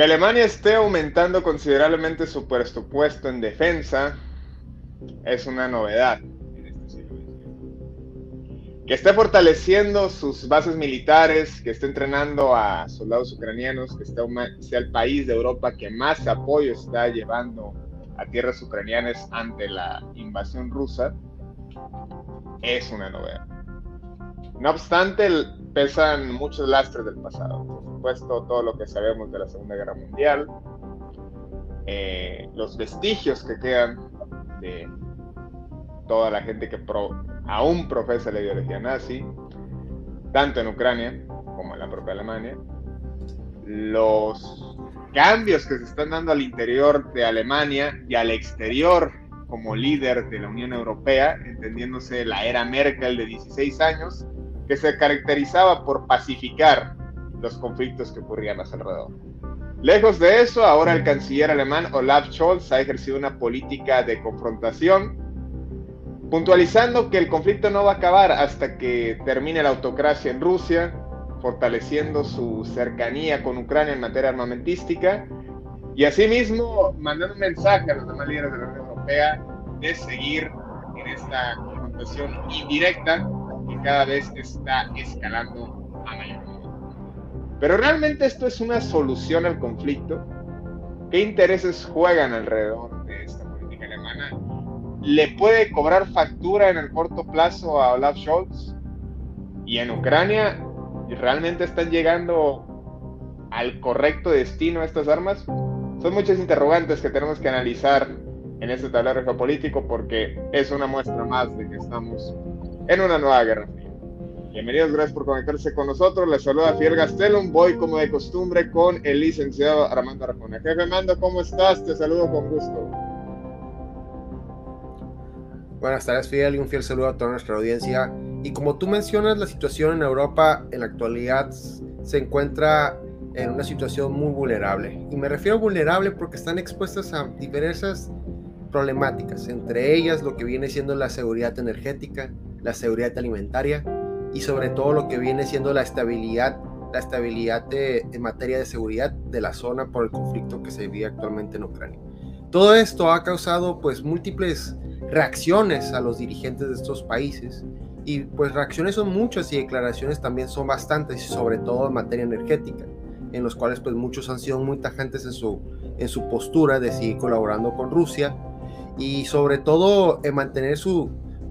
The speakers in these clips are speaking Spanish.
Que Alemania esté aumentando considerablemente su presupuesto en defensa es una novedad este. Que esté fortaleciendo sus bases militares, que esté entrenando a soldados ucranianos, que sea el país de Europa que más apoyo está llevando a tierras ucranianas ante la invasión rusa, es una novedad. No obstante, pesan muchos lastres del pasado. Por supuesto, todo lo que sabemos de la Segunda Guerra Mundial, eh, los vestigios que quedan de toda la gente que aún profesa la ideología nazi, tanto en Ucrania como en la propia Alemania, los cambios que se están dando al interior de Alemania y al exterior como líder de la Unión Europea, entendiéndose la era Merkel de 16 años, que se caracterizaba por pacificar los conflictos que ocurrían a su alrededor. Lejos de eso, ahora el canciller alemán Olaf Scholz ha ejercido una política de confrontación, puntualizando que el conflicto no va a acabar hasta que termine la autocracia en Rusia, fortaleciendo su cercanía con Ucrania en materia armamentística, y asimismo mandando un mensaje a los demás líderes de la Unión Europea de seguir en esta confrontación indirecta cada vez está escalando a mayor Pero realmente esto es una solución al conflicto. ¿Qué intereses juegan alrededor de esta política alemana? ¿Le puede cobrar factura en el corto plazo a Olaf Scholz? Y en Ucrania, ¿realmente están llegando al correcto destino estas armas? Son muchas interrogantes que tenemos que analizar en este tablero geopolítico porque es una muestra más de que estamos en una nueva guerra Bienvenidos, gracias por conectarse con nosotros. Les saluda Fiel Gastelum. Voy como de costumbre con el licenciado Armando Arjona. Jefe Armando, ¿cómo estás? Te saludo con gusto. Buenas tardes, Fiel, y un fiel saludo a toda nuestra audiencia. Y como tú mencionas, la situación en Europa en la actualidad se encuentra en una situación muy vulnerable. Y me refiero vulnerable porque están expuestas a diversas problemáticas, entre ellas lo que viene siendo la seguridad energética, la seguridad alimentaria y sobre todo lo que viene siendo la estabilidad, la estabilidad en materia de seguridad de la zona por el conflicto que se vive actualmente en Ucrania. Todo esto ha causado pues múltiples reacciones a los dirigentes de estos países y pues reacciones son muchas y declaraciones también son bastantes, sobre todo en materia energética, en los cuales pues muchos han sido muy tajantes en su, en su postura de seguir colaborando con Rusia y sobre todo en mantener su,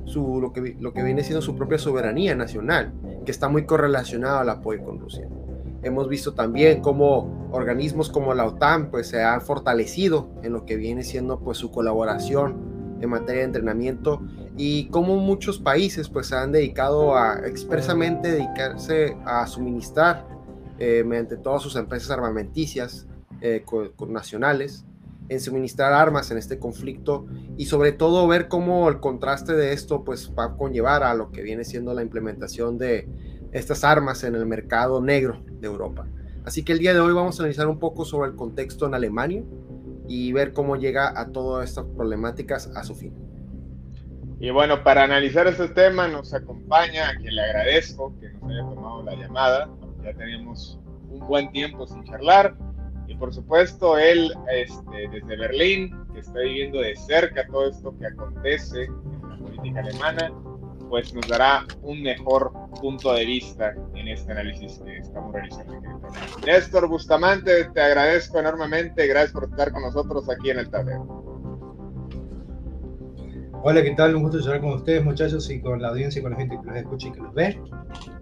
su, lo, que, lo que viene siendo su propia soberanía nacional, que está muy correlacionado al apoyo con Rusia. Hemos visto también cómo organismos como la OTAN pues, se han fortalecido en lo que viene siendo pues, su colaboración en materia de entrenamiento y cómo muchos países pues, se han dedicado a expresamente dedicarse a suministrar eh, mediante todas sus empresas armamenticias eh, nacionales en suministrar armas en este conflicto y sobre todo ver cómo el contraste de esto pues va a conllevar a lo que viene siendo la implementación de estas armas en el mercado negro de Europa. Así que el día de hoy vamos a analizar un poco sobre el contexto en Alemania y ver cómo llega a todas estas problemáticas a su fin. Y bueno, para analizar este tema nos acompaña, a quien le agradezco que nos haya tomado la llamada. Ya teníamos un buen tiempo sin charlar y por supuesto, él este, desde Berlín, que está viviendo de cerca todo esto que acontece en la política alemana, pues nos dará un mejor punto de vista en este análisis que estamos realizando. Néstor Bustamante, te agradezco enormemente, gracias por estar con nosotros aquí en el tablero. Hola, ¿qué tal? Un gusto estar con ustedes, muchachos, y con la audiencia y con la gente que los escucha y que los ve.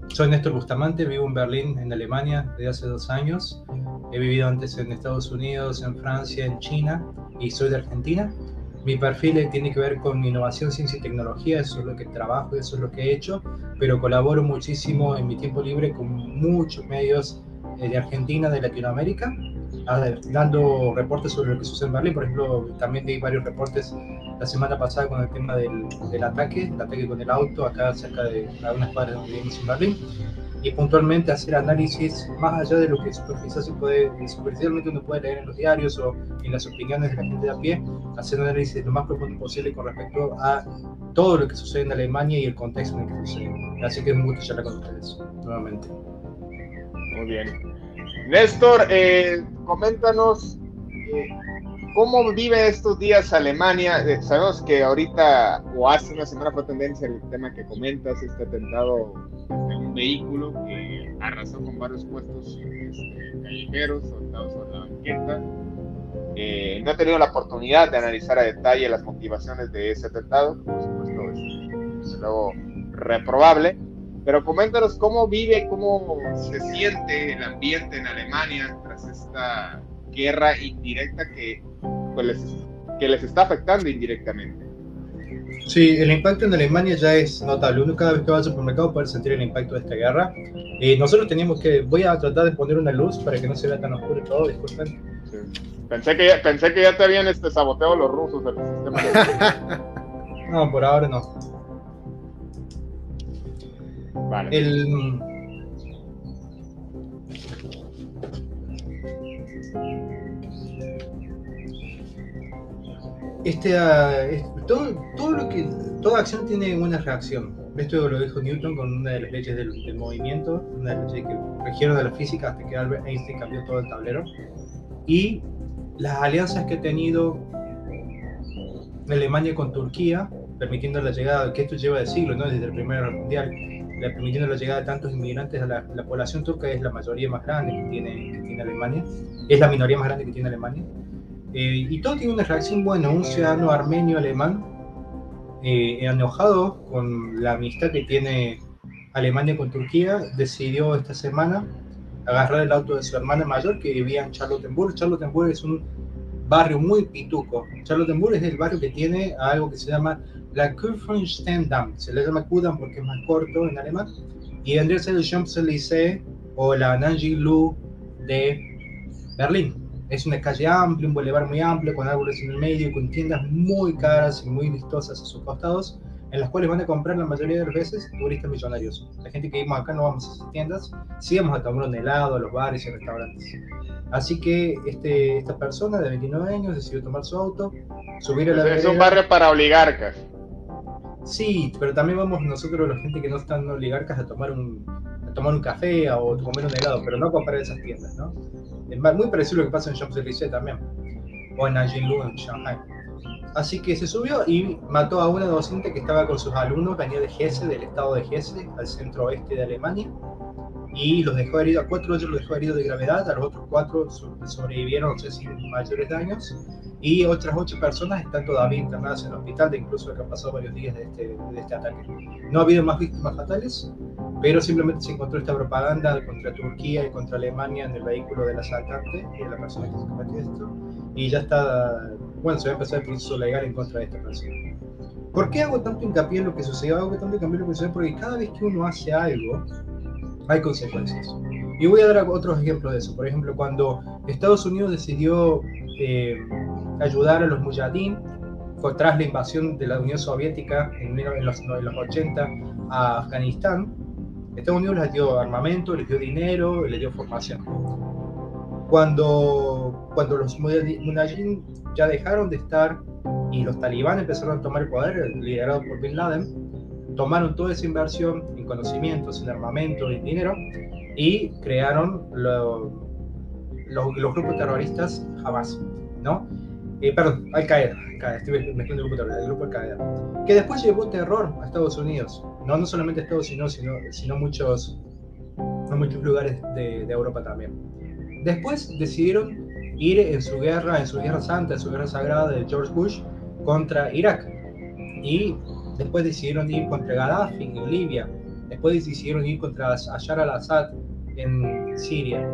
Soy Néstor Bustamante, vivo en Berlín, en Alemania, desde hace dos años. He vivido antes en Estados Unidos, en Francia, en China, y soy de Argentina. Mi perfil tiene que ver con innovación, ciencia y tecnología, eso es lo que trabajo, eso es lo que he hecho, pero colaboro muchísimo en mi tiempo libre con muchos medios eh, de Argentina, de Latinoamérica, dando reportes sobre lo que sucede en Berlín. Por ejemplo, también di varios reportes la semana pasada con el tema del, del ataque, el ataque con el auto acá cerca de algunas cuadras donde vivimos en Berlín y puntualmente hacer análisis más allá de lo que superficial se puede, superficialmente uno puede leer en los diarios o en las opiniones de la gente de a pie, hacer un análisis lo más profundo posible con respecto a todo lo que sucede en Alemania y el contexto en el que sucede. Así que es un gusto charlar con ustedes nuevamente. Muy bien. Néstor, eh, coméntanos eh, cómo vive estos días Alemania. Eh, sabemos que ahorita o hace una semana fue tendencia el tema que comentas, este atentado vehículo que arrasó con varios puestos este, callejeros, soldados sobre la banqueta. Eh, no he tenido la oportunidad de analizar a detalle las motivaciones de ese atentado, por supuesto, es, luego reprobable, pero coméntanos cómo vive, cómo se siente el ambiente en Alemania tras esta guerra indirecta que, pues, que les está afectando indirectamente. Sí, el impacto en Alemania ya es notable. Uno cada vez que va al supermercado puede sentir el impacto de esta guerra. Y nosotros teníamos que, voy a tratar de poner una luz para que no se vea tan oscuro todo, disculpen. Pensé, que ya, pensé que ya te habían este, saboteado los rusos el sistema. no, por ahora no. Vale. El, este, uh, todo, todo lo que, toda acción tiene una reacción. Esto lo dijo Newton con una de las leyes del, movimiento, una de las leyes que regieron de la física hasta que Albert Einstein cambió todo el tablero. Y las alianzas que ha tenido Alemania con Turquía, permitiendo la llegada, que esto lleva de siglos, ¿no? desde el Primer Guerra Mundial, permitiendo la llegada de tantos inmigrantes a la, la, población turca, es la mayoría más grande que tiene, que tiene Alemania, es la minoría más grande que tiene Alemania. Eh, y todo tiene una reacción buena. Un ciudadano armenio alemán, eh, enojado con la amistad que tiene Alemania con Turquía, decidió esta semana agarrar el auto de su hermana mayor que vivía en Charlottenburg. Charlottenburg es un barrio muy pituco. Charlottenburg es el barrio que tiene algo que se llama la Kurfürstendamm. Se le llama Kudam porque es más corto en alemán. Y vendría a ser el Champs-Élysées o la Nanjing-Lu de Berlín. Es una calle amplia, un bulevar muy amplio, con árboles en el medio, con tiendas muy caras y muy vistosas a sus costados, en las cuales van a comprar la mayoría de las veces turistas millonarios. La gente que vivimos acá no vamos a esas tiendas, sí vamos a tomar un helado a los bares y restaurantes. Así que este, esta persona de 29 años decidió tomar su auto, subir a la... Es un barrio para oligarcas. Sí, pero también vamos nosotros, la gente que no están oligarcas, a tomar un, a tomar un café o comer un helado, pero no a comprar esas tiendas, ¿no? Es muy parecido a lo que pasa en Champs-Élysées también, o en Nanjing en Shanghai. Así que se subió y mató a una docente que estaba con sus alumnos, venía de Hesse, del estado de Hesse, al centro oeste de Alemania, y los dejó heridos, a cuatro de ellos los dejó heridos de gravedad, a los otros cuatro sobrevivieron, no sé si mayores daños, y otras ocho personas están todavía internadas en el hospital, de incluso que han pasado varios días de este, de este ataque. No ha habido más víctimas fatales, pero simplemente se encontró esta propaganda contra Turquía y contra Alemania en el vehículo del asaltante de la persona que se cometió esto, y ya está, bueno, se va a empezar el proceso legal en contra de esta persona. ¿Por qué hago tanto hincapié en lo que sucedió? Hago tanto hincapié en lo que sucedió porque cada vez que uno hace algo, hay consecuencias. Y voy a dar otros ejemplos de eso. Por ejemplo, cuando Estados Unidos decidió eh, ayudar a los mujahideen tras la invasión de la Unión Soviética en, los, en los 80 a Afganistán, Estados Unidos les dio armamento, les dio dinero, les dio formación. Cuando, cuando los mujahideen ya dejaron de estar y los talibán empezaron a tomar el poder, liderado por Bin Laden, tomaron toda esa inversión en conocimientos, en armamento, en dinero y crearon los, grupos terroristas Hamas, ¿no? Eh, perdón, Al Qaeda, estoy mezclando el grupo terrorista, el grupo Al Qaeda, que después llevó terror a Estados Unidos. no, no solamente Estados Unidos, sino, sino muchos, muchos lugares de, de Europa también. Después decidieron ir en su guerra, en su guerra santa, en su guerra sagrada de George Bush contra Irak. Y después decidieron ir contra Gaddafi en Libia. Después decidieron ir contra Ashar al-Assad en Siria.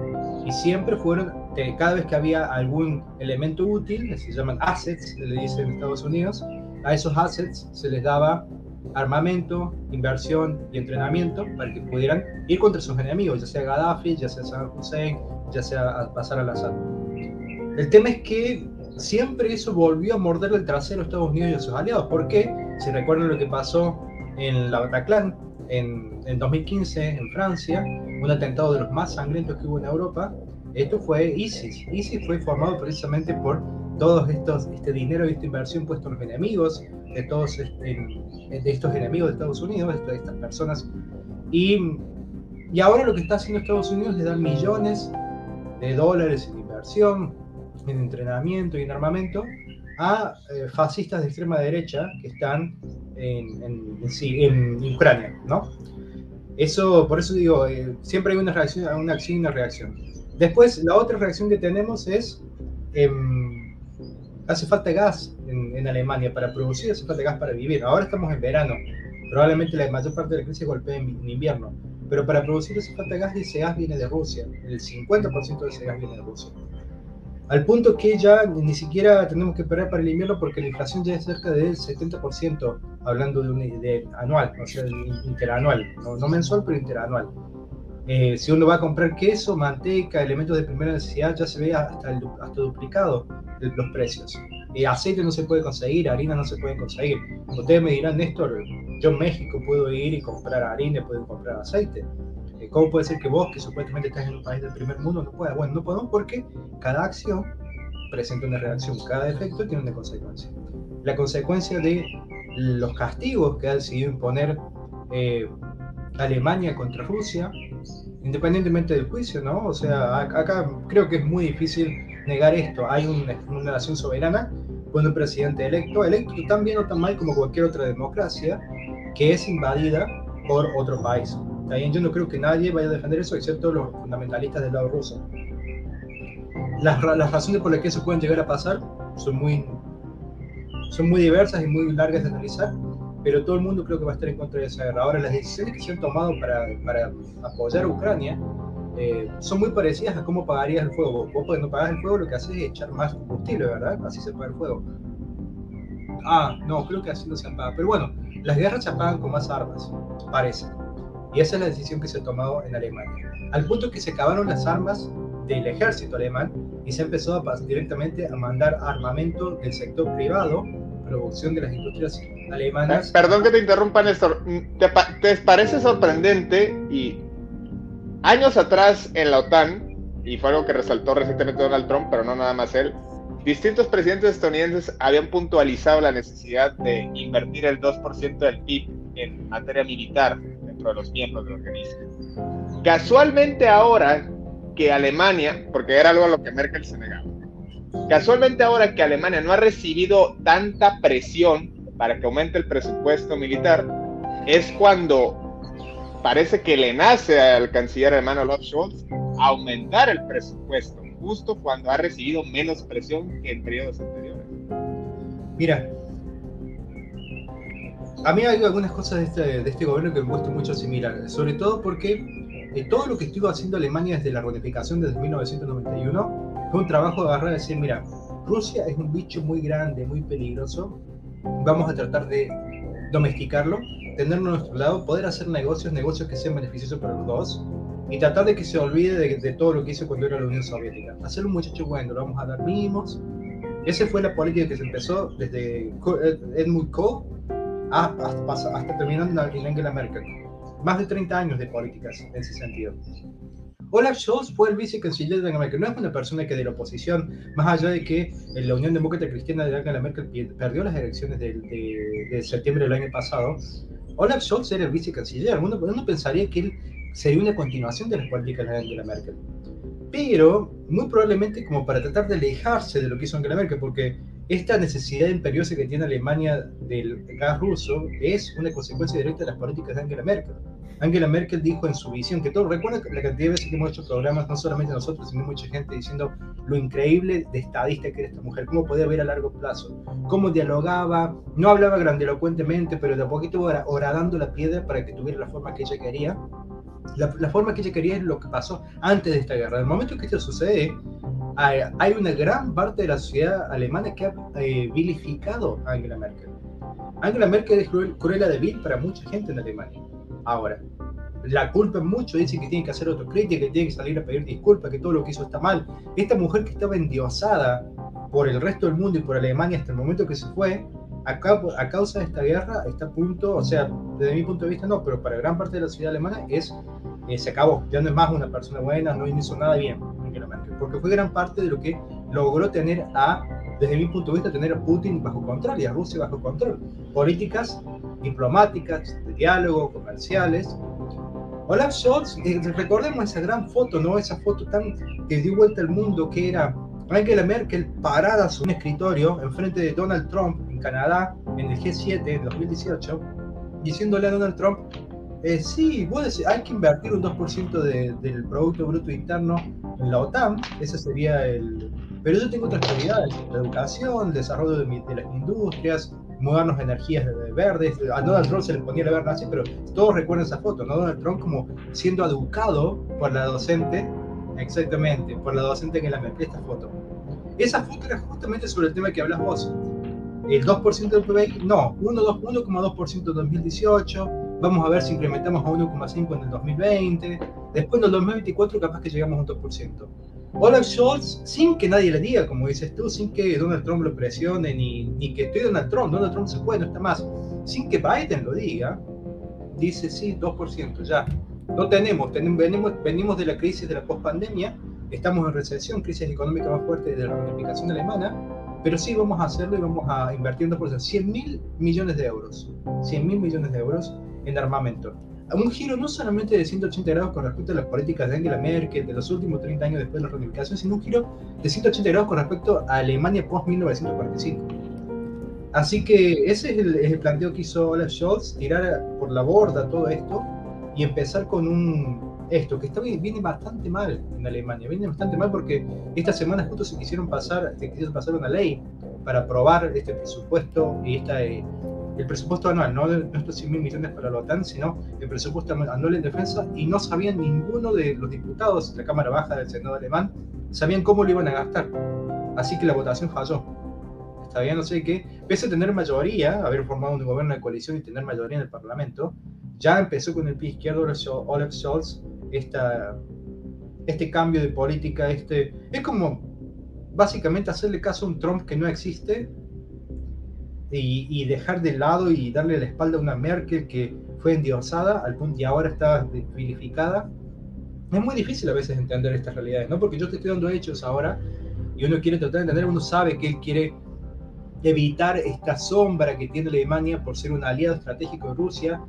Y siempre fueron, cada vez que había algún elemento útil, se llaman assets, se le dice en Estados Unidos, a esos assets se les daba armamento, inversión y entrenamiento para que pudieran ir contra sus enemigos, ya sea Gaddafi, ya sea Saddam Hussein, ya sea Bashar al-Assad. El tema es que siempre eso volvió a morder el trasero a Estados Unidos y a sus aliados. ¿Por qué? Si recuerdan lo que pasó en la Bataclan en, en 2015 en Francia, un atentado de los más sangrientos que hubo en Europa, esto fue ISIS. ISIS fue formado precisamente por todos estos, este dinero y esta inversión puesto en los enemigos de todos de estos enemigos de Estados Unidos, de estas personas. Y, y ahora lo que está haciendo Estados Unidos es dar millones de dólares en inversión, en entrenamiento y en armamento a eh, fascistas de extrema derecha que están en, en, en, Ucrania, ¿no? Eso, por eso digo, eh, siempre hay una reacción, una acción y una reacción. Después, la otra reacción que tenemos es, eh, hace falta gas en, en, Alemania para producir, hace falta gas para vivir. Ahora estamos en verano, probablemente la mayor parte de la crisis golpea en, en invierno, pero para producir hace falta gas y ese gas viene de Rusia, el 50% de ese gas viene de Rusia al punto que ya ni siquiera tenemos que esperar para el invierno porque la inflación ya es cerca del 70%, hablando de, un, de anual, o sea, interanual, no, mensual, pero interanual. Eh, si uno va a comprar queso, manteca, elementos de primera necesidad, ya se ve hasta, el, hasta duplicado los precios. Eh, aceite no se puede conseguir, harina no se puede conseguir. Ustedes me dirán, Néstor, yo en México puedo ir y comprar harina, puedo comprar aceite. ¿Cómo puede ser que vos, que supuestamente estás en un país del primer mundo, no puedas? Bueno, no podemos porque cada acción presenta una reacción, cada efecto tiene una consecuencia. La consecuencia de los castigos que ha decidido imponer eh, Alemania contra Rusia, independientemente del juicio, ¿no? O sea, acá creo que es muy difícil negar esto. Hay una, una nación soberana con un presidente electo, electo tan bien o tan mal como cualquier otra democracia, que es invadida por otro país. También yo no creo que nadie vaya a defender eso, excepto los fundamentalistas del lado ruso. Las, las razones por las que eso pueden llegar a pasar son muy, son muy diversas y muy largas de analizar, pero todo el mundo creo que va a estar en contra de esa guerra. Ahora, las decisiones que se han tomado para, para apoyar a Ucrania eh, son muy parecidas a cómo pagarías el fuego. Vos cuando pagas el fuego lo que haces es echar más combustible, ¿verdad? Así se paga el fuego. Ah, no, creo que así no se apaga. Pero bueno, las guerras se apagan con más armas, parece. Y esa es la decisión que se ha tomado en Alemania. Al punto que se acabaron las armas del ejército alemán y se empezó a directamente a mandar armamento del sector privado, producción de las industrias alemanas. Perdón que te interrumpa, Néstor. ¿Te, te parece sorprendente y años atrás en la OTAN, y fue algo que resaltó recientemente Donald Trump, pero no nada más él, distintos presidentes estadounidenses habían puntualizado la necesidad de invertir el 2% del PIB en materia militar de los miembros del organismo. Casualmente ahora que Alemania, porque era algo a lo que Merkel se negaba, casualmente ahora que Alemania no ha recibido tanta presión para que aumente el presupuesto militar, es cuando parece que le nace al canciller alemán Olaf Scholz aumentar el presupuesto, justo cuando ha recibido menos presión que en periodos anteriores. Mira, a mí hay algunas cosas de este, de este gobierno que me gustan mucho similar, sobre todo porque eh, todo lo que estuvo haciendo Alemania desde la reunificación desde 1991 fue un trabajo de agarrar y decir, mira, Rusia es un bicho muy grande, muy peligroso, vamos a tratar de domesticarlo, tenerlo a nuestro lado, poder hacer negocios, negocios que sean beneficiosos para los dos, y tratar de que se olvide de, de todo lo que hizo cuando era la Unión Soviética. Hacer un muchacho bueno, lo vamos a dar mínimos. Esa fue la política que se empezó desde Edmund Kohl hasta, hasta terminando en Angela Merkel. Más de 30 años de políticas en ese sentido. Olaf Scholz fue el vicecanciller de Angela Merkel. No es una persona que de la oposición, más allá de que la Unión Demócrata Cristiana de Angela Merkel perdió las elecciones de, de, septiembre del año pasado, Olaf Scholz era el vicecanciller. Uno, uno pensaría que él sería una continuación de las políticas de Angela Merkel. Pero, muy probablemente como para tratar de alejarse de lo que hizo Angela Merkel, porque esta necesidad imperiosa que tiene Alemania del gas ruso es una consecuencia directa de las políticas de Angela Merkel. Angela Merkel dijo en su visión que todo, recuerda la cantidad de veces que hemos hecho programas, no solamente nosotros, sino mucha gente diciendo lo increíble de estadista que era esta mujer, cómo podía ver a largo plazo, cómo dialogaba, no hablaba grandilocuentemente, pero de a poquito horadando la piedra para que tuviera la forma que ella quería. La, la, forma que ella quería es lo que pasó antes de esta guerra. En el momento que esto sucede, hay, una gran parte de la sociedad alemana que ha eh, vilificado a Angela Merkel. Angela Merkel es cruel, cruela de vil para mucha gente en Alemania. Ahora, la culpa mucho, dice que tiene que hacer autocrítica, que tiene que salir a pedir disculpas, que todo lo que hizo está mal. Esta mujer que estaba endiosada por el resto del mundo y por Alemania hasta el momento que se fue, a, causa de esta guerra está a punto, o sea, desde mi punto de vista no, pero para gran parte de la sociedad alemana es, eh, se acabó, ya no es más una persona buena, no hizo nada bien, porque fue gran parte de lo que logró tener a, desde mi punto de vista, tener a Putin bajo control y a Rusia bajo control. Políticas diplomáticas, de diálogo, comerciales. Olaf Scholz, eh, recordemos esa gran foto, ¿no? Esa foto tan que dio vuelta al mundo que era Angela Merkel parada sobre un escritorio enfrente de Donald Trump en Canadá en el G7 en 2018, diciéndole a Donald Trump, eh, sí, hay que invertir un 2% del Producto Bruto Interno en la OTAN, ese sería el... Pero yo tengo otras prioridades, la educación, el desarrollo de, de las industrias, mudarnos a energías verdes. A Donald Trump se le ponía la verde así, pero todos recuerdan esa foto, ¿no? Donald Trump como siendo educado por la docente, exactamente, por la docente que la metió esta foto. Esa foto era justamente sobre el tema que hablas vos. El 2% del PBI, no, 1,2% en 2018, vamos a ver si incrementamos a 1,5 en el 2020, después en el 2024 capaz que llegamos a un 2%. Olaf Scholz, sin que nadie le diga, como dices tú, sin que Donald Trump lo presione, ni, ni que estoy Donald Trump, Donald Trump se puede, no está más, sin que Biden lo diga, dice sí, 2%, ya. No tenemos, tenemos venimos, venimos de la crisis de la pospandemia, estamos en recesión, crisis económica más fuerte de la reunificación alemana, pero sí vamos a hacerlo y vamos a invertir un 2%, 100 mil millones de euros, 100 mil millones de euros en armamento un giro no solamente de 180 grados con respecto a las políticas de Angela Merkel de los últimos 30 años después de la reunificación, sino un giro de 180 grados con respecto a Alemania post-1945. Así que ese es el, planteo que hizo Olaf Scholz, tirar por la borda todo esto y empezar con un esto que está, viene bastante mal en Alemania, viene bastante mal porque esta semana justo se quisieron pasar, se quisieron pasar una ley para aprobar este presupuesto y esta eh, el presupuesto anual, no, de, estos 100 mil millones para la OTAN, sino el presupuesto anual en defensa, y no sabían ninguno de los diputados de la Cámara Baja del Senado alemán, sabían cómo lo iban a gastar. Así que la votación falló. Está bien, no sé qué. Pese a tener mayoría, haber formado un gobierno de coalición y tener mayoría en el Parlamento, ya empezó con el pie izquierdo Olaf Scholz esta, este cambio de política. Este, es como básicamente hacerle caso a un Trump que no existe y, dejar de lado y darle la espalda a una Merkel que fue endiosada al punto y ahora está vilificada. Es muy difícil a veces entender estas realidades, ¿no? Porque yo te estoy dando hechos ahora y uno quiere tratar de entender, uno sabe que él quiere evitar esta sombra que tiene Alemania por ser un aliado estratégico de Rusia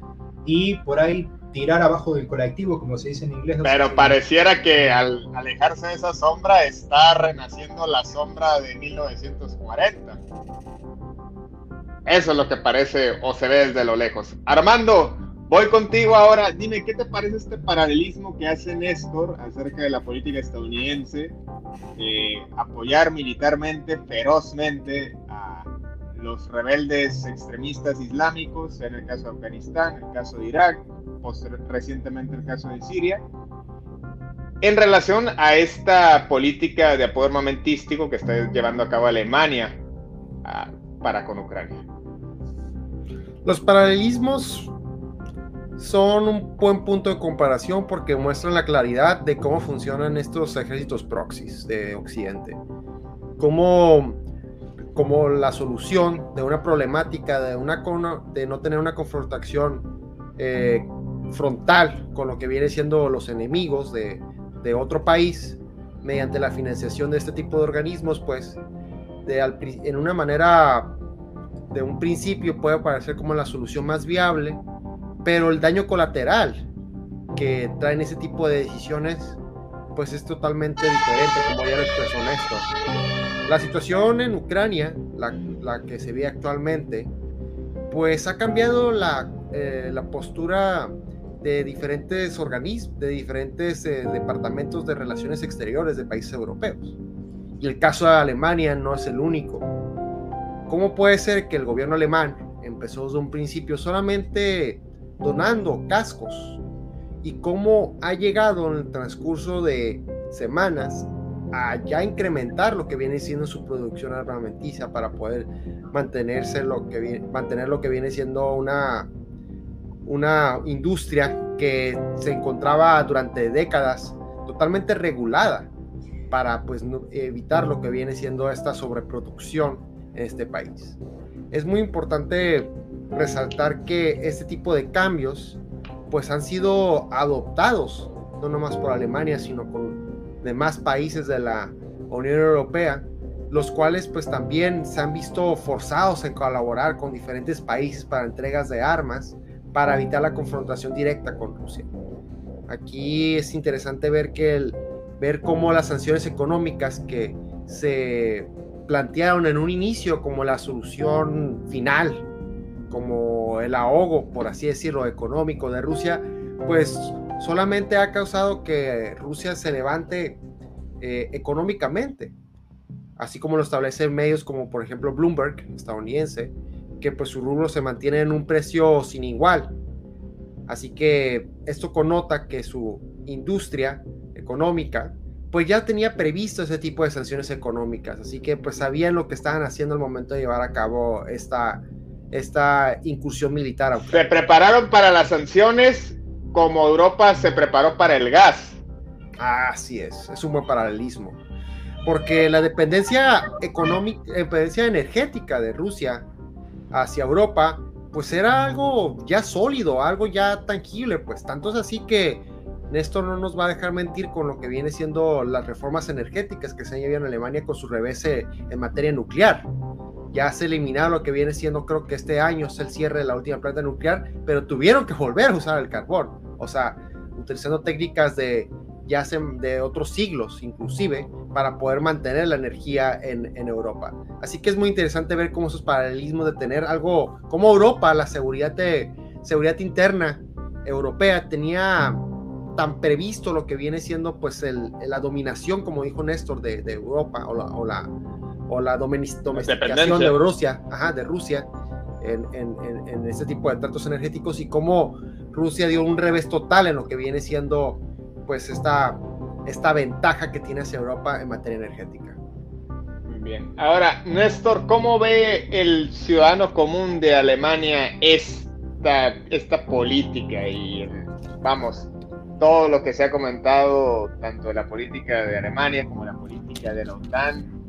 y por ahí tirar abajo del colectivo, como se dice en inglés. Pero pareciera que al alejarse de esa sombra está renaciendo la sombra de 1940. Eso es lo que parece o se ve desde lo lejos. Armando, voy contigo ahora. Dime, ¿qué te parece este paralelismo que hace Néstor acerca de la política estadounidense? apoyar militarmente, ferozmente a los rebeldes extremistas islámicos, en el caso de Afganistán, en el caso de Irak, recientemente el caso de Siria, en relación a esta política de apoyo armamentístico que está llevando a cabo Alemania ah, para con Ucrania. Los paralelismos son un buen punto de comparación porque muestran la claridad de cómo funcionan estos ejércitos proxies de Occidente. Cómo, como la solución de una problemática de, una, de no tener una confrontación eh, frontal con lo que viene siendo los enemigos de, de, otro país mediante la financiación de este tipo de organismos, pues de, en una manera de un principio puede parecer como la solución más viable, pero el daño colateral que traen ese tipo de decisiones, pues es totalmente diferente, como ya lo expresó Néstor. La situación en Ucrania, la, que se ve actualmente, pues ha cambiado la, eh, la postura de diferentes organismos, de diferentes eh, departamentos de relaciones exteriores de países europeos. Y el caso de Alemania no es el único. ¿Cómo puede ser que el gobierno alemán empezó desde un principio solamente donando cascos y cómo ha llegado en el transcurso de semanas a ya incrementar lo que viene siendo su producción armamenticia para poder mantenerse lo que mantener lo que viene siendo una una industria que se encontraba durante décadas totalmente regulada para pues evitar lo que viene siendo esta sobreproducción en este país. Es muy importante resaltar que este tipo de cambios pues han sido adoptados no nomás por Alemania sino por demás países de la Unión Europea los cuales pues también se han visto forzados en colaborar con diferentes países para entregas de armas para evitar la confrontación directa con Rusia. Aquí es interesante ver que el, ver cómo las sanciones económicas que se plantearon en un inicio como la solución final, como el ahogo, por así decirlo, económico de Rusia, pues solamente ha causado que Rusia se levante eh, económicamente, así como lo establecen medios como por ejemplo Bloomberg, estadounidense, que pues su rubro se mantiene en un precio sin igual. Así que esto connota que su industria económica pues ya tenía previsto ese tipo de sanciones económicas, así que pues sabían lo que estaban haciendo al momento de llevar a cabo esta, esta incursión militar. Se prepararon para las sanciones como Europa se preparó para el gas. Así es, es un buen paralelismo. Porque la dependencia económica, dependencia energética de Rusia hacia Europa, pues era algo ya sólido, algo ya tangible, pues tanto es así que Néstor no nos va a dejar mentir con lo que viene siendo las reformas energéticas que se han llevado en Alemania con su revés en materia nuclear. Ya se eliminaron lo que viene siendo, creo que este año es el cierre de la última planta nuclear, pero tuvieron que volver a usar el carbón. O sea, utilizando técnicas de ya de otros siglos inclusive, para poder mantener la energía en, en, Europa. Así que es muy interesante ver cómo esos paralelismos de tener algo como Europa, la seguridad, de, seguridad interna europea tenía tan previsto lo que viene siendo pues el, la dominación, como dijo Néstor, de, de Europa o la, o la, o la domesticación de Rusia, ajá, de Rusia en, en, en, este tipo de tratos energéticos y cómo Rusia dio un revés total en lo que viene siendo pues esta, esta ventaja que tiene hacia Europa en materia energética. Bien. Ahora, Néstor, ¿cómo ve el ciudadano común de Alemania esta, esta política? Y vamos, todo lo que se ha comentado, tanto de la política de Alemania como la política de la OTAN.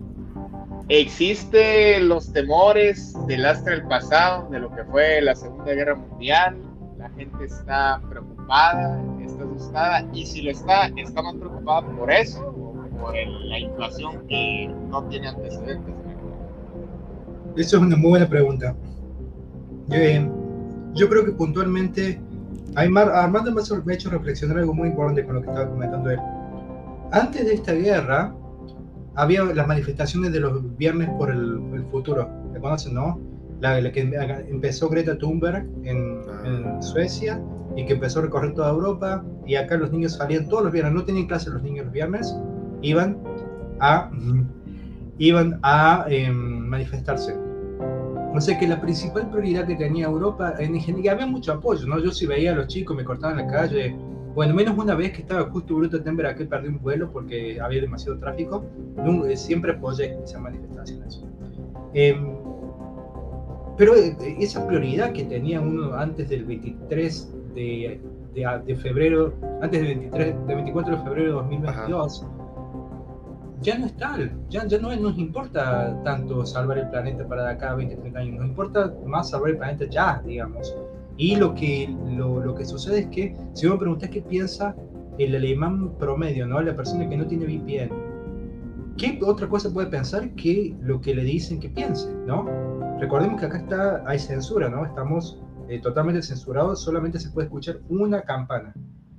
¿Existen los temores del lastre del pasado, de lo que fue la Segunda Guerra Mundial? La gente está preocupada, está asustada y si lo está, está más preocupada por eso o por la inflación que no tiene antecedentes. Eso es una muy buena pregunta. Eh, yo creo que puntualmente Armando me ha hecho reflexionar algo muy importante con lo que estaba comentando él. Antes de esta guerra, había las manifestaciones de los viernes por el, futuro. ¿Me conocen, no? La, que empezó Greta Thunberg en, en, ah. Suecia y que empezó a recorrer toda Europa. Y acá los niños salían todos los viernes, no tenían clase los niños los viernes, iban a, iban a em, manifestarse. O sea que la principal prioridad que tenía Europa, en ingeniería, había mucho apoyo, ¿no? Yo si veía a los chicos, me cortaban la calle. Bueno, menos una vez que estaba justo Bruto Temper que perdí un vuelo porque había demasiado tráfico, eh, siempre apoyé esas manifestaciones. Eh, pero eh, esa prioridad que tenía uno antes del 23 de, febrero, antes del 23, de 24 de febrero de 2022, ya no es tal, ya, ya no nos importa tanto salvar el planeta para de acá a 20, 30 años, nos importa más salvar el planeta ya, digamos. Y lo que, lo, lo que sucede es que, si me preguntas qué piensa el alemán promedio, ¿no? la persona que no tiene VPN, ¿qué otra cosa puede pensar que lo que le dicen que piense? ¿no? Recordemos que acá está, hay censura, ¿no? estamos eh, totalmente censurados, solamente se puede escuchar una campana,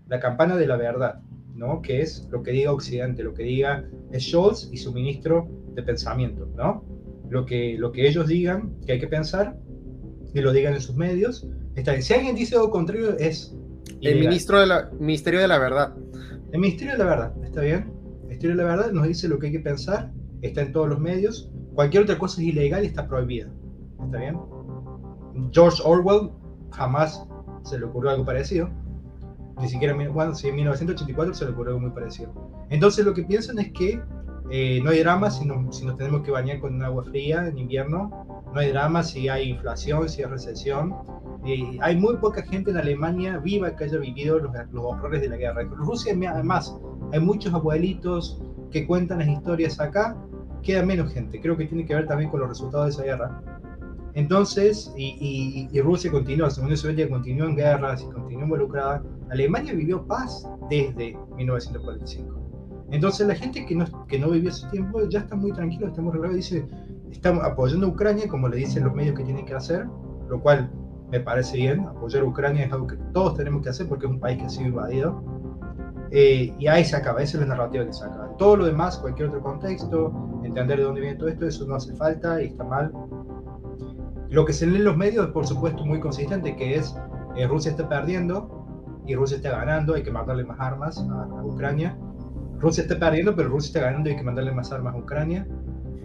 la campana de la verdad. ¿No? que es lo que diga Occidente, lo que diga Scholz y su ministro de pensamiento, ¿no? Lo que, lo que ellos digan que hay que pensar, y lo digan en sus medios, está bien. Si alguien dice algo contrario, es... El ministro de la, Ministerio de la Verdad. El Ministerio de la Verdad, ¿está bien? El Ministerio de la Verdad nos dice lo que hay que pensar, está en todos los medios, cualquier otra cosa es ilegal y está prohibida, ¿está bien? George Orwell jamás se le ocurrió algo parecido. Ni siquiera, bueno, si en 1984 se le ocurrió algo muy parecido. Entonces lo que piensan es que eh, no hay drama si, si nos tenemos que bañar con agua fría en invierno, no hay drama si hay inflación, si hay recesión. Eh, hay muy poca gente en Alemania viva que haya vivido los, los horrores de la guerra. En Rusia, además, hay muchos abuelitos que cuentan las historias acá, queda menos gente. Creo que tiene que ver también con los resultados de esa guerra. Entonces, y, Rusia continúa, la Unión Soviética continúa en guerras y continúa involucrada. Alemania vivió paz desde 1945. Entonces, la gente que no, que no vivió ese tiempo ya está muy tranquilo, está muy relajado dice, estamos apoyando a Ucrania como le dicen los medios que tienen que hacer, lo cual me parece bien. Apoyar a Ucrania es algo que todos tenemos que hacer porque es un país que ha sido invadido. Eh, y ahí se acaba, esa es la narrativa que se acaba. Todo lo demás, cualquier otro contexto, entender de dónde viene todo esto, eso no hace falta y está mal lo que se lee en los medios es, por supuesto, muy consistente, que es eh, Rusia está perdiendo y Rusia está ganando, hay que mandarle más armas a, Ucrania. Rusia está perdiendo, pero Rusia está ganando hay que mandarle más armas a Ucrania.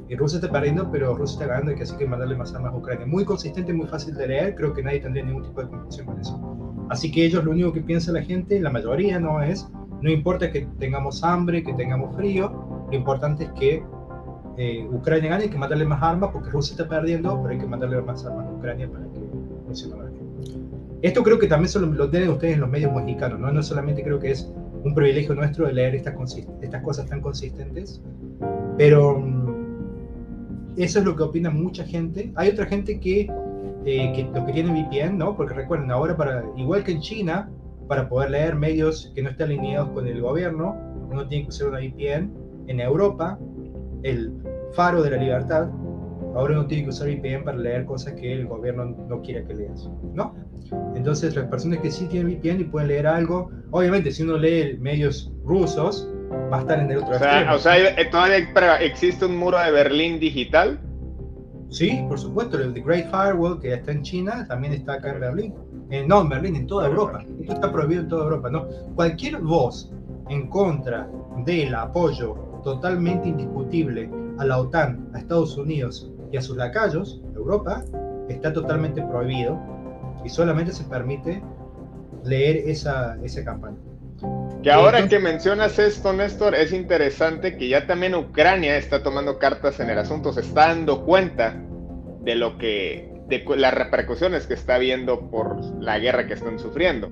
Y Rusia está perdiendo, pero Rusia está ganando y que así que mandarle más armas a Ucrania. Muy consistente, muy fácil de leer, creo que nadie tendría ningún tipo de confusión con eso. Así que ellos lo único que piensa la gente, la mayoría no es, no importa que tengamos hambre, que tengamos frío, lo importante es que eh, Ucrania gane, hay que mandarle más armas porque Rusia está perdiendo, pero hay que mandarle más armas a Ucrania para que funcione Esto creo que también solo lo tienen ustedes en los medios mexicanos, ¿no? No solamente creo que es un privilegio nuestro de leer estas, estas cosas tan consistentes, pero mm, eso es lo que opina mucha gente. Hay otra gente que, eh, que los que tienen VPN, ¿no? Porque recuerden, ahora para, igual que en China, para poder leer medios que no estén alineados con el gobierno, uno tiene que usar una VPN. En Europa, el faro de la libertad, ahora uno tiene que usar VPN para leer cosas que el gobierno no quiere que leas, ¿no? Entonces, las personas que sí tienen VPN y pueden leer algo, obviamente, si uno lee medios rusos, va a estar en el otro o sea, O sea, eh, ¿todavía existe un muro de Berlín digital? Sí, por supuesto, el The Great Firewall, que está en China, también está acá en Berlín. Eh, no, en Berlín, en toda Europa. Esto está prohibido en toda Europa, ¿no? Cualquier voz en contra del apoyo totalmente indiscutible a la OTAN, a Estados Unidos y a sus lacayos, Europa, está totalmente prohibido y solamente se permite leer esa, esa campaña. Que ahora que mencionas esto, Néstor, es interesante que ya también Ucrania está tomando cartas en el asunto, se está dando cuenta de lo que, de las repercusiones que está viendo por la guerra que están sufriendo.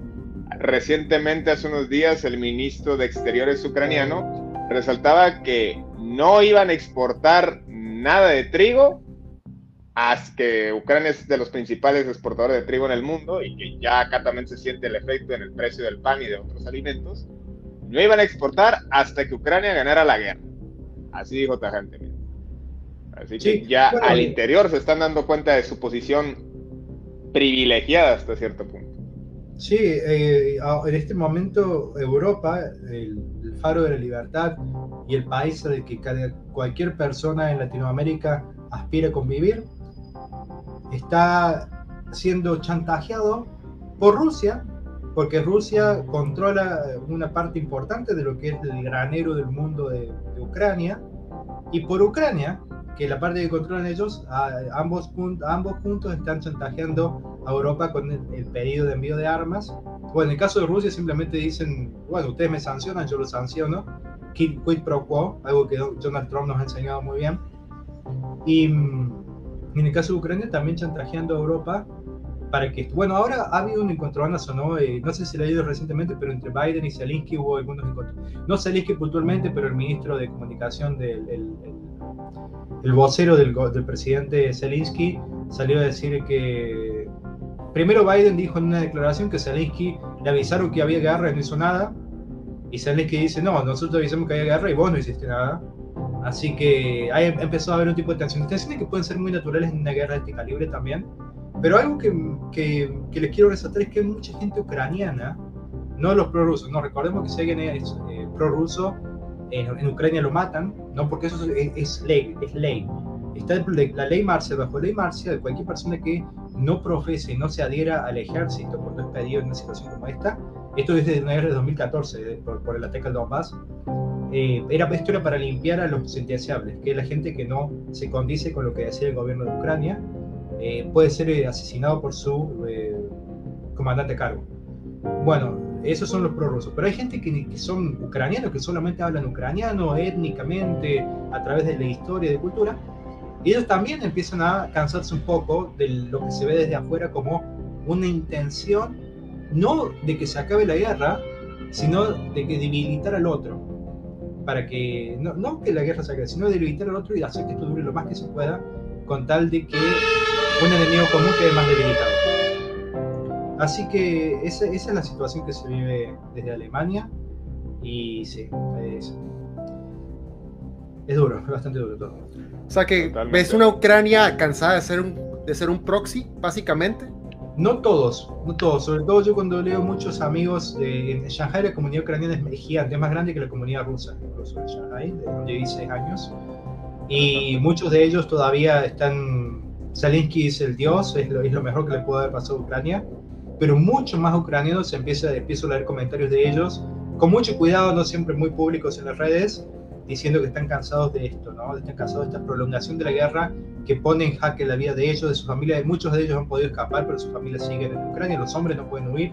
Recientemente, hace unos días, el ministro de Exteriores ucraniano resaltaba que no iban a exportar nada de trigo, que Ucrania es de los principales exportadores de trigo en el mundo y que ya acá también se siente el efecto en el precio del pan y de otros alimentos, no iban a exportar hasta que Ucrania ganara la guerra. Así dijo tajantemente. Así que ya al interior se están dando cuenta de su posición privilegiada hasta cierto punto. Sí, eh, en este momento Europa, el, faro de la libertad y el país del que cualquier persona en Latinoamérica aspira a convivir, está siendo chantajeado por Rusia, porque Rusia controla una parte importante de lo que es el granero del mundo de, de Ucrania, y por Ucrania, que la parte que controlan ellos, a ambos, ambos puntos están chantajeando a Europa con el, pedido de envío de armas. Bueno, en el caso de Rusia simplemente dicen, bueno, ustedes me sancionan, yo los sanciono. Quid, pro quo, algo que Donald Trump nos ha enseñado muy bien. Y, mm, en el caso de Ucrania también chantajeando a Europa para que, bueno, ahora ha habido un encontronazo, ¿no? Eh, no sé si lo ha ido recientemente, pero entre Biden y Zelensky hubo algunos encontros. No Zelensky puntualmente, pero el ministro de comunicación del el vocero del, del, presidente Zelensky salió a decir que primero Biden dijo en una declaración que Zelensky le avisaron que había guerra y no hizo nada y Zelensky dice no, nosotros avisamos que había guerra y vos no hiciste nada así que ahí empezó a haber un tipo de tensiones que pueden ser muy naturales en una guerra de este calibre también pero algo que, que, que les quiero resaltar es que hay mucha gente ucraniana no los prorrusos, no recordemos que si alguien es eh, prorruso en, Ucrania lo matan, ¿no? Porque eso es, ley, es ley. Está la ley marcial, bajo la ley marcial, cualquier persona que no profese no se adhiera al ejército cuando es pedido en una situación como esta, esto es desde de 2014, por, el ataque al Donbass, eh, era, esto era para limpiar a los sentenciables, que es la gente que no se condice con lo que decía el gobierno de Ucrania, eh, puede ser eh, asesinado por su comandante a cargo. Bueno, esos son los prorrusos. Pero hay gente que, son ucranianos, que solamente hablan ucraniano étnicamente, a través de la historia y de cultura. Y ellos también empiezan a cansarse un poco de lo que se ve desde afuera como una intención, no de que se acabe la guerra, sino de que debilitar al otro. Para que, no, no que la guerra se acabe, sino debilitar al otro y hacer que esto dure lo más que se pueda, con tal de que un enemigo común quede más debilitado. Así que esa, es la situación que se vive desde Alemania y sí, es, duro, es bastante duro todo. O sea que ves una Ucrania cansada de ser un, de ser un proxy, básicamente. No todos, no todos. Sobre todo yo cuando leo muchos amigos de, en Shanghai, la comunidad ucraniana es gigante, es más grande que la comunidad rusa, incluso en Shanghai, de donde viví seis años. Y muchos de ellos todavía están. Zelensky es el dios, es lo, es lo mejor que le puede haber pasado a Ucrania pero mucho más ucranianos, empieza, empiezo a leer comentarios de ellos, con mucho cuidado, no siempre muy públicos en las redes, diciendo que están cansados de esto, ¿no? Están cansados de esta prolongación de la guerra que pone en jaque la vida de ellos, de su familia. Muchos de ellos han podido escapar, pero sus familias siguen en Ucrania. Los hombres no pueden huir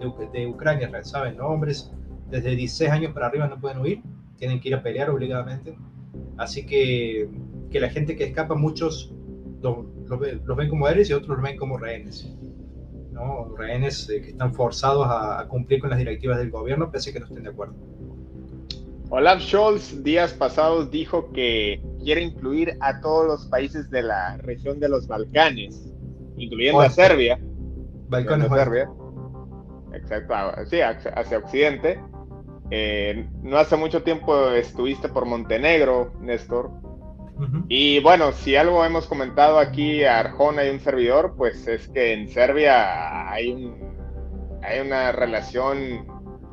de, de Ucrania, ¿saben? Los hombres desde 16 años para arriba no pueden huir, tienen que ir a pelear obligadamente. Así que, que la gente que escapa, muchos los, ven como héroes y otros los ven como rehenes. ¿no? rehenes eh, que están forzados a, cumplir con las directivas del gobierno, pese a que no estén de acuerdo. Olaf Scholz días pasados dijo que quiere incluir a todos los países de la región de los Balcanes, incluyendo a Serbia. Balcanes. Serbia. Exacto, ah, sí, hacia Occidente. Eh, no hace mucho tiempo estuviste por Montenegro, Néstor. Y bueno, si algo hemos comentado aquí a Arjona y un servidor, pues es que en Serbia hay, un, hay una relación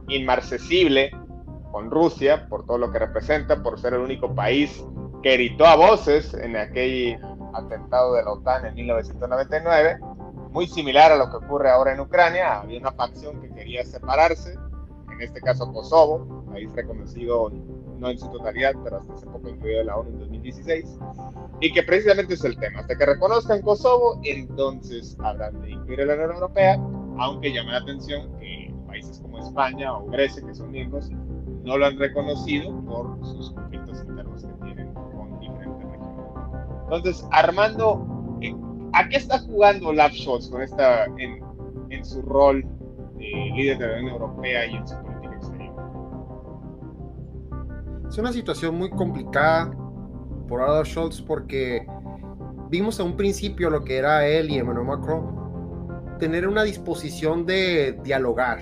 inmarcesible con Rusia por todo lo que representa, por ser el único país que gritó a voces en aquel atentado de la OTAN en 1999, muy similar a lo que ocurre ahora en Ucrania. Había una facción que quería separarse, en este caso Kosovo, país reconocido no en su totalidad, pero hasta hace poco incluido la ONU en 2016, y que precisamente es el tema. Hasta que reconozcan Kosovo, entonces habrán de incluir a la Unión Europea, aunque llama la atención que países como España o Grecia, que son miembros, no lo han reconocido por sus conflictos internos que tienen con diferentes regiones. Entonces, Armando, eh, ¿a qué está jugando Olaf Scholz con esta, en, en su rol de líder de la Unión Europea y en su es una situación muy complicada por Olaf Scholz porque vimos a un principio lo que era él y Emmanuel Macron tener una disposición de dialogar,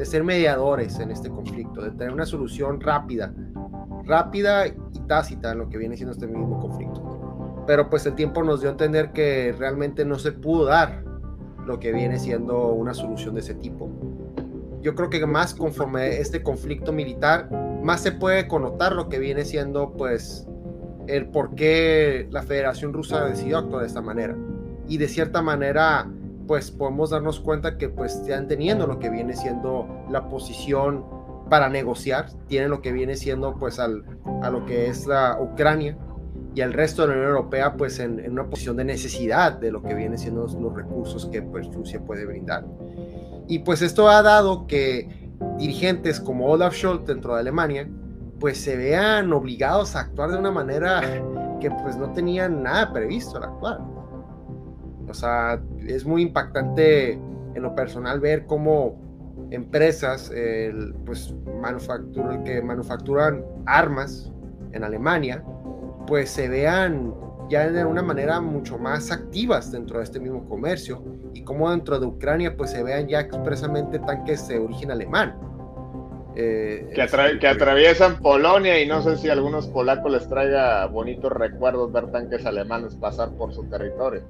de ser mediadores en este conflicto, de tener una solución rápida, rápida y tácita en lo que viene siendo este mismo conflicto. Pero pues el tiempo nos dio a entender que realmente no se pudo dar lo que viene siendo una solución de ese tipo. Yo creo que más conforme este conflicto militar más se puede connotar lo que viene siendo pues el por qué la Federación Rusa decidió actuar de esta manera. Y de cierta manera pues podemos darnos cuenta que pues están teniendo lo que viene siendo la posición para negociar, tienen lo que viene siendo pues al, a lo que es la Ucrania y al resto de la Unión Europea pues en, en, una posición de necesidad de lo que viene siendo los recursos que pues Rusia puede brindar. Y pues esto ha dado que dirigentes como Olaf Scholz dentro de Alemania, pues se vean obligados a actuar de una manera que pues no tenían nada previsto al actuar. O sea, es muy impactante en lo personal ver cómo empresas pues que manufacturan armas en Alemania, pues se vean ya de una manera mucho más activas dentro de este mismo comercio y como dentro de Ucrania pues se vean ya expresamente tanques de origen alemán. Eh, que, que, atraviesan Polonia y no sé si a algunos polacos les traiga bonitos recuerdos ver tanques alemanes pasar por su territorio.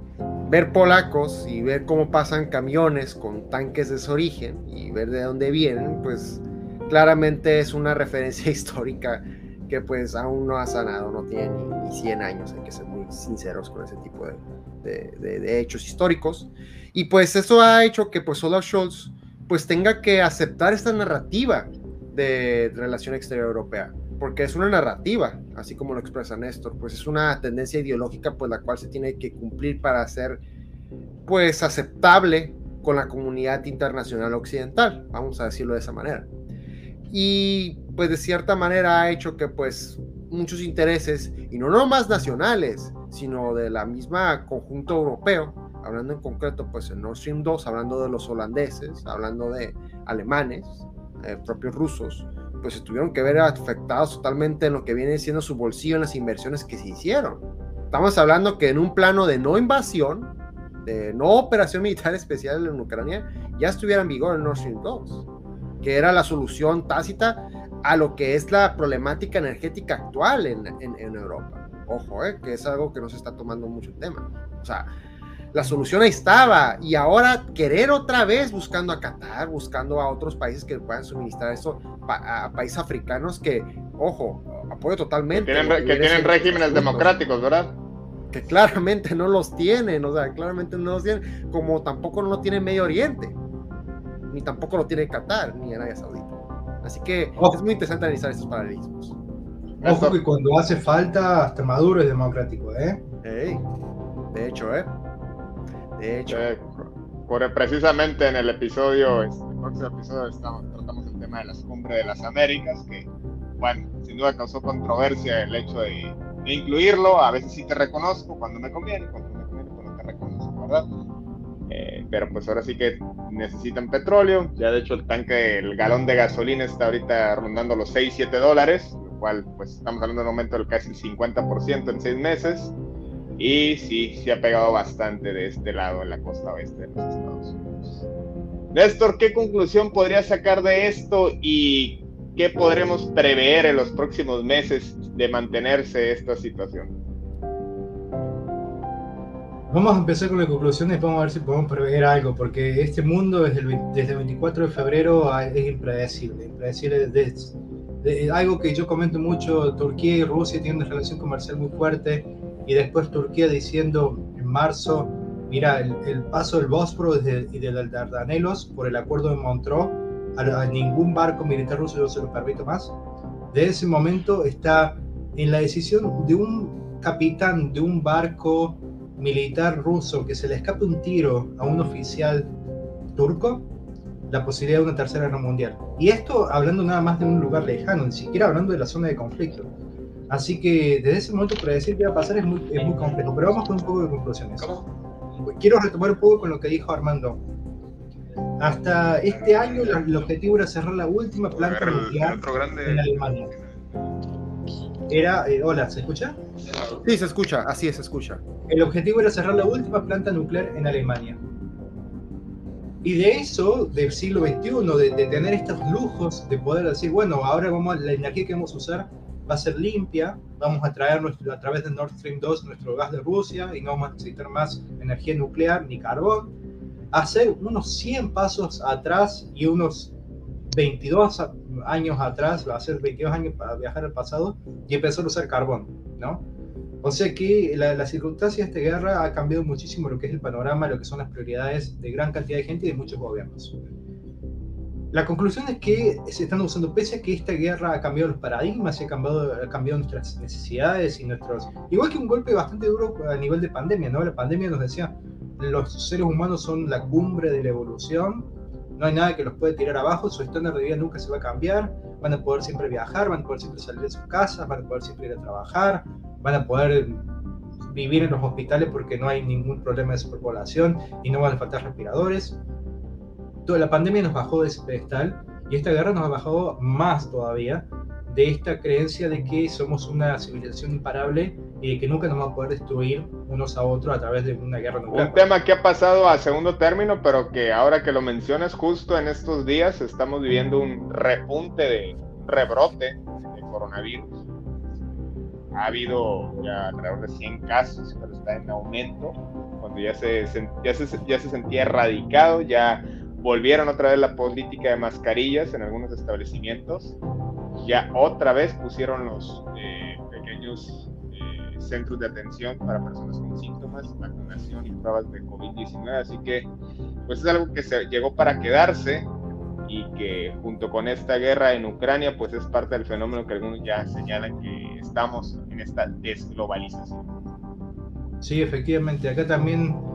Ver polacos y ver cómo pasan camiones con tanques de su origen y ver de dónde vienen, pues claramente es una referencia histórica que pues aún no ha sanado, no tiene ni, 100 años, hay que ser muy sinceros con ese tipo de, de, hechos históricos. Y pues eso ha hecho que pues Olaf Scholz pues tenga que aceptar esta narrativa de relación exterior europea, porque es una narrativa, así como lo expresa Néstor, pues es una tendencia ideológica pues la cual se tiene que cumplir para ser pues aceptable con la comunidad internacional occidental, vamos a decirlo de esa manera. Y pues de cierta manera ha hecho que pues muchos intereses, y no nomás nacionales, sino de la misma conjunto europeo, hablando en concreto pues en Nord Stream 2, hablando de los holandeses, hablando de alemanes, eh, propios rusos, pues se tuvieron que ver afectados totalmente en lo que viene siendo su bolsillo en las inversiones que se hicieron. Estamos hablando que en un plano de no invasión, de no operación militar especial en Ucrania, ya estuviera en vigor el Nord Stream 2, que era la solución tácita a lo que es la problemática energética actual en, en, Europa. Ojo, eh, que es algo que no se está tomando mucho el tema. O sea, la solución ahí estaba y ahora querer otra vez buscando a Qatar, buscando a otros países que puedan suministrar eso a países africanos que, ojo, apoyo totalmente. Que tienen, regímenes democráticos, ¿verdad? Que claramente no los tienen, o sea, claramente no los tienen, como tampoco no lo tiene Medio Oriente, ni tampoco lo tiene Qatar, ni Arabia Saudita. Así que es muy interesante analizar estos paralelismos. Ojo que cuando hace falta, hasta Maduro es democrático, ¿eh? de hecho, ¿eh? De hecho. Eh, por, precisamente en el episodio, este, el próximo episodio, estamos, tratamos el tema de las cumbres de las Américas, que, bueno, sin duda causó controversia el hecho de, incluirlo. A veces sí te reconozco cuando me conviene, cuando me conviene, cuando te reconozco, ¿verdad? Eh, pero pues ahora sí que necesitan petróleo. Ya de hecho el tanque, el galón de gasolina está ahorita rondando los 6, 7 dólares, lo cual pues estamos hablando de un aumento del casi el 50% en 6 meses. Y sí, sí ha pegado bastante de este lado, en la costa oeste de los Estados Unidos. Néstor, ¿qué conclusión podría sacar de esto y qué podremos prever en los próximos meses de mantenerse esta situación? Vamos a empezar con las conclusiones, vamos a ver si podemos prever algo, porque este mundo desde el, desde el 24 de febrero es impredecible, impredecible desde, algo que yo comento mucho, Turquía y Rusia tienen una relación comercial muy fuerte, y después Turquía diciendo en marzo, mira, el, paso del Bósforo y del Dardanelos por el acuerdo de Montreux, a, ningún barco militar ruso yo se lo permito más. De ese momento está en la decisión de un capitán de un barco militar ruso que se le escape un tiro a un oficial turco, la posibilidad de una tercera guerra mundial. Y esto hablando nada más de un lugar lejano, ni siquiera hablando de la zona de conflicto. Así que desde ese momento predecir qué va a pasar es muy, es muy complejo, pero vamos con un poco de conclusiones. Quiero retomar un poco con lo que dijo Armando. Hasta este año el objetivo era cerrar la última planta nuclear en Alemania. Era, eh, hola, ¿se escucha? Sí, se escucha, así es, se escucha. El objetivo era cerrar la última planta nuclear en Alemania. Y de eso, del siglo XXI, de, de, tener estos lujos, de poder decir, bueno, ahora vamos a, la energía que vamos a usar va a ser limpia, vamos a traer nuestro, a través de Nord Stream 2 nuestro gas de Rusia y no vamos a necesitar más energía nuclear ni carbón. Hacer unos 100 pasos atrás y unos 22 años atrás, va a ser 22 años para viajar al pasado y empezar a usar carbón, ¿no? O sea que la, la, circunstancia de guerra ha cambiado muchísimo lo que es el panorama, lo que son las prioridades de gran cantidad de gente y de muchos gobiernos. La conclusión es que se están usando, pese a que esta guerra ha cambiado los paradigmas ha cambiado, ha cambiado nuestras necesidades y nuestros... Igual que un golpe bastante duro a nivel de pandemia, ¿no? La pandemia nos decía, los seres humanos son la cumbre de la evolución, no hay nada que los puede tirar abajo, su estándar de vida nunca se va a cambiar, van a poder siempre viajar, van a poder siempre salir de sus casas, van a poder siempre ir a trabajar, van a poder vivir en los hospitales porque no hay ningún problema de superpoblación y no van a faltar respiradores la pandemia nos bajó de ese pedestal y esta guerra nos ha bajado más todavía de esta creencia de que somos una civilización imparable y de que nunca nos vamos a poder destruir unos a otros a través de una guerra nuclear. Un tema que ha pasado a segundo término, pero que ahora que lo mencionas justo en estos días estamos viviendo un repunte de rebrote de coronavirus. Ha habido ya alrededor de 100 casos, pero está en aumento. Cuando ya se, ya se, ya se sentía erradicado, ya volvieron otra vez la política de mascarillas en algunos establecimientos. ya otra vez pusieron los eh, pequeños eh, centros de atención para personas con síntomas, vacunación y pruebas de COVID-19. Así que, pues es algo que se llegó para quedarse y que junto con esta guerra en Ucrania, pues es parte del fenómeno que algunos ya señalan que estamos en esta desglobalización. Sí, efectivamente, acá también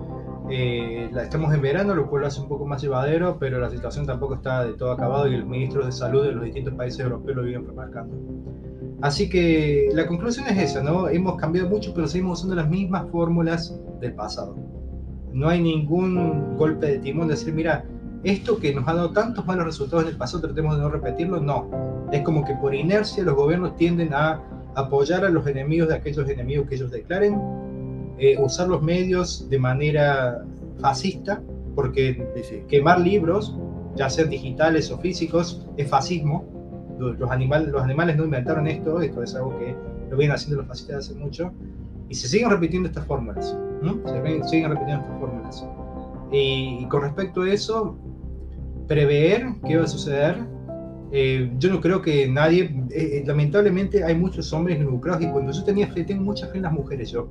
eh, estamos en verano, lo cual lo hace un poco más llevadero, pero la situación tampoco está de todo acabado y los ministros de salud de los distintos países europeos lo viven remarcando. Así que la conclusión es esa, ¿no? Hemos cambiado mucho, pero seguimos usando las mismas fórmulas del pasado. No hay ningún golpe de timón de decir, mira, esto que nos ha dado tantos malos resultados en el pasado, tratemos de no repetirlo, no. Es como que por inercia los gobiernos tienden a apoyar a los enemigos de aquellos enemigos que ellos declaren, eh, usar los medios de manera fascista, porque quemar libros, ya sean digitales o físicos, es fascismo. Los, animales, los animales no inventaron esto, esto es algo que lo vienen haciendo los fascistas hace mucho, y se siguen repitiendo estas fórmulas. Se siguen repitiendo estas fórmulas. y con respecto a eso, prever qué va a suceder. Eh, yo no creo que nadie, eh, eh, lamentablemente hay muchos hombres involucrados y cuando yo tenía fe, tengo mucha fe en las mujeres yo.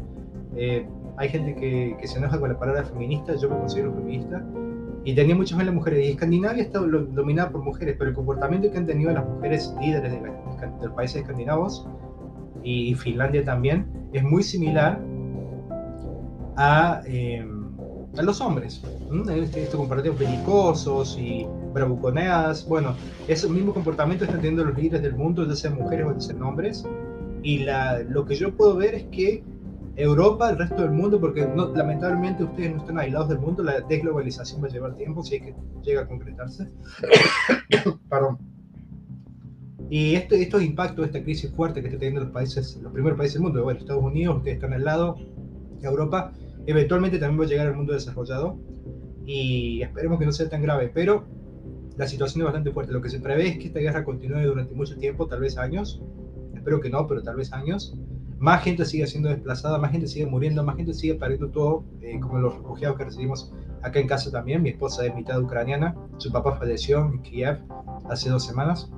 Hay gente que, que, se enoja con la palabra feminista, yo me considero feminista, y tenía mucha fe en las mujeres. Y Escandinavia está dominada por mujeres, pero el comportamiento que han tenido las mujeres líderes de, los países escandinavos y, Finlandia también es muy similar a a los hombres. Este, estos comportamientos belicosos y bravuconeadas. Bueno, ese mismo comportamiento están teniendo los líderes del mundo, ya sean mujeres o ya sean hombres. Y la, lo que yo puedo ver es que Europa, el resto del mundo, porque no, lamentablemente ustedes no están aislados del mundo, la desglobalización va a llevar tiempo, si es que llega a concretarse. Perdón. Y este, estos impactos, esta crisis fuerte que está teniendo los países, los primeros países del mundo, bueno, Estados Unidos, ustedes están al lado, Europa, Eventualmente también va a llegar al mundo desarrollado y esperemos que no sea tan grave, pero la situación es bastante fuerte. Lo que se prevé es que esta guerra continúe durante mucho tiempo, tal vez años. Espero que no, pero tal vez años. Más gente sigue siendo desplazada, más gente sigue muriendo, más gente sigue perdiendo todo, eh, como los refugiados que recibimos acá en casa también. Mi esposa es mitad ucraniana, su papá falleció en Kiev hace dos semanas.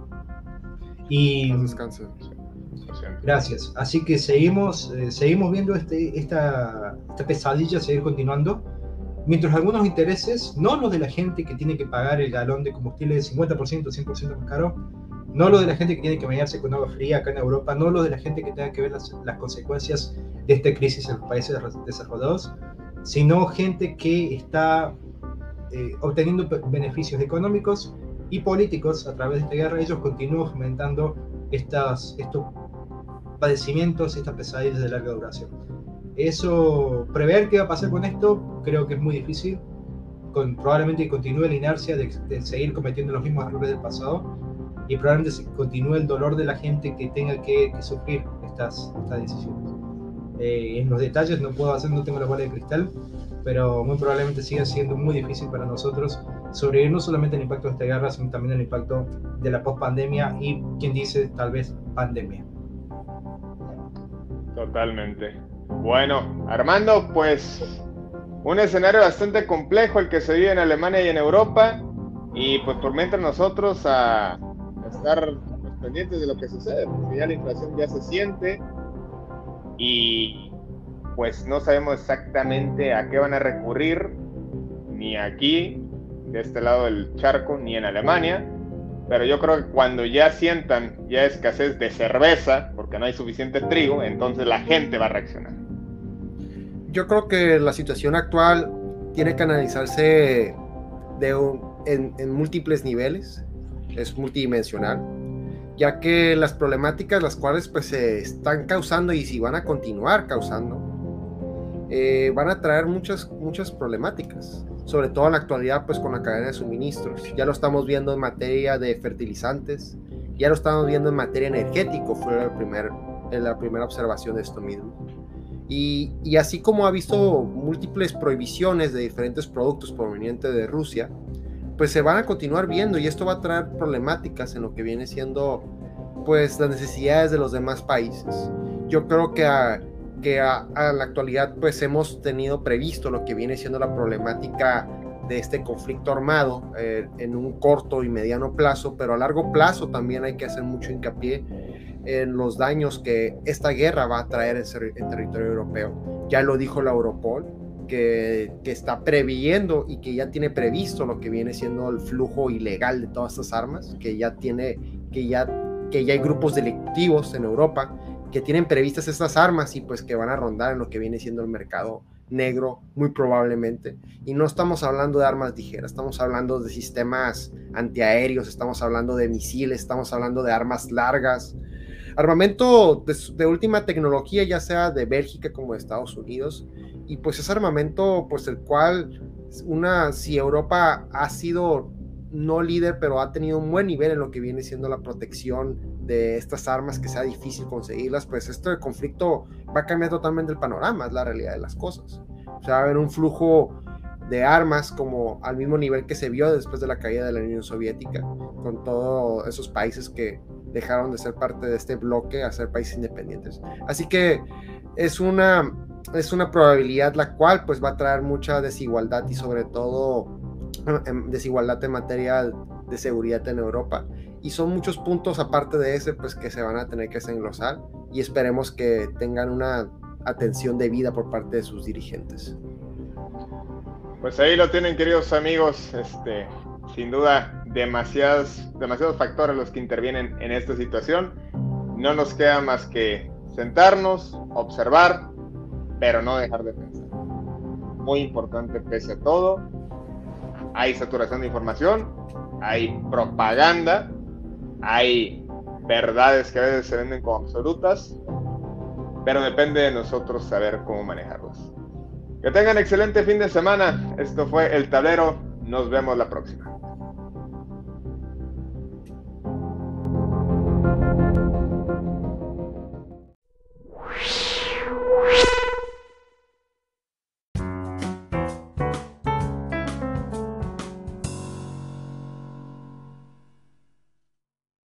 Y. Descanso. Gracias. Así que seguimos, eh, seguimos viendo este, esta, esta pesadilla seguir continuando. Mientras algunos intereses, no los de la gente que tiene que pagar el galón de combustible de 50%, 100% más caro, no lo de la gente que tiene que bañarse con agua fría acá en Europa, no lo de la gente que tenga que ver las, consecuencias de esta crisis en los países desarrollados, sino gente que está eh, obteniendo beneficios económicos y políticos a través de esta guerra. Ellos continúan fomentando estos padecimientos estas pesadillas de larga duración. Eso, prever qué va a pasar con esto, creo que es muy difícil. Probablemente continúe la inercia de, seguir cometiendo los mismos errores del pasado y probablemente continúe el dolor de la gente que tenga que, sufrir estas, estas decisiones. Eh, en los detalles no puedo hacer, no tengo la bola de cristal, pero muy probablemente siga siendo muy difícil para nosotros sobrevivir no solamente el impacto de esta guerra, sino también el impacto de la post-pandemia y, quien dice, tal vez pandemia. Totalmente. Bueno, Armando, pues un escenario bastante complejo el que se vive en Alemania y en Europa. Y pues por mientras nosotros a, estar pues, pendientes de lo que sucede, porque ya la inflación ya se siente y pues no sabemos exactamente a qué van a recurrir, ni aquí, de este lado del charco, ni en Alemania. Pero yo creo que cuando ya sientan ya escasez de cerveza, porque no hay suficiente trigo, entonces la gente va a reaccionar. Yo creo que la situación actual tiene que analizarse de en, múltiples niveles, es multidimensional, ya que las problemáticas las cuales pues se están causando y si van a continuar causando, eh, van a traer muchas, muchas problemáticas sobre todo en la actualidad pues con la cadena de suministros. Ya lo estamos viendo en materia de fertilizantes, ya lo estamos viendo en materia energético, fue el primer, la primera observación de esto mismo. Y, y, así como ha visto múltiples prohibiciones de diferentes productos provenientes de Rusia, pues se van a continuar viendo y esto va a traer problemáticas en lo que viene siendo pues las necesidades de los demás países. Yo creo que a, que a, la actualidad pues hemos tenido previsto lo que viene siendo la problemática de este conflicto armado eh, en un corto y mediano plazo, pero a largo plazo también hay que hacer mucho hincapié en los daños que esta guerra va a traer en, territorio europeo. Ya lo dijo la Europol, que, está previendo y que ya tiene previsto lo que viene siendo el flujo ilegal de todas estas armas, que ya tiene, que ya, que ya hay grupos delictivos en Europa que tienen previstas estas armas y pues que van a rondar en lo que viene siendo el mercado negro, muy probablemente. Y no estamos hablando de armas ligeras, estamos hablando de sistemas antiaéreos, estamos hablando de misiles, estamos hablando de armas largas. Armamento de, última tecnología, ya sea de Bélgica como de Estados Unidos. Y pues es armamento, pues el cual, una, si Europa ha sido no líder, pero ha tenido un buen nivel en lo que viene siendo la protección de estas armas, que sea difícil conseguirlas, pues este conflicto va a cambiar totalmente el panorama, es la realidad de las cosas. O sea, va a haber un flujo de armas como al mismo nivel que se vio después de la caída de la Unión Soviética, con todos esos países que dejaron de ser parte de este bloque a ser países independientes. Así que es una, es una probabilidad la cual pues va a traer mucha desigualdad y sobre todo em, desigualdad en materia de seguridad en Europa y son muchos puntos aparte de ese pues que se van a tener que desenglosar y esperemos que tengan una atención debida por parte de sus dirigentes. Pues ahí lo tienen queridos amigos, este, sin duda demasiados, demasiados factores los que intervienen en esta situación. No nos queda más que sentarnos, observar, pero no dejar de pensar. Muy importante pese a todo. Hay saturación de información, hay propaganda, hay verdades que a veces se venden como absolutas, pero depende de nosotros saber cómo manejarlas. Que tengan excelente fin de semana. Esto fue El Tablero. Nos vemos la próxima.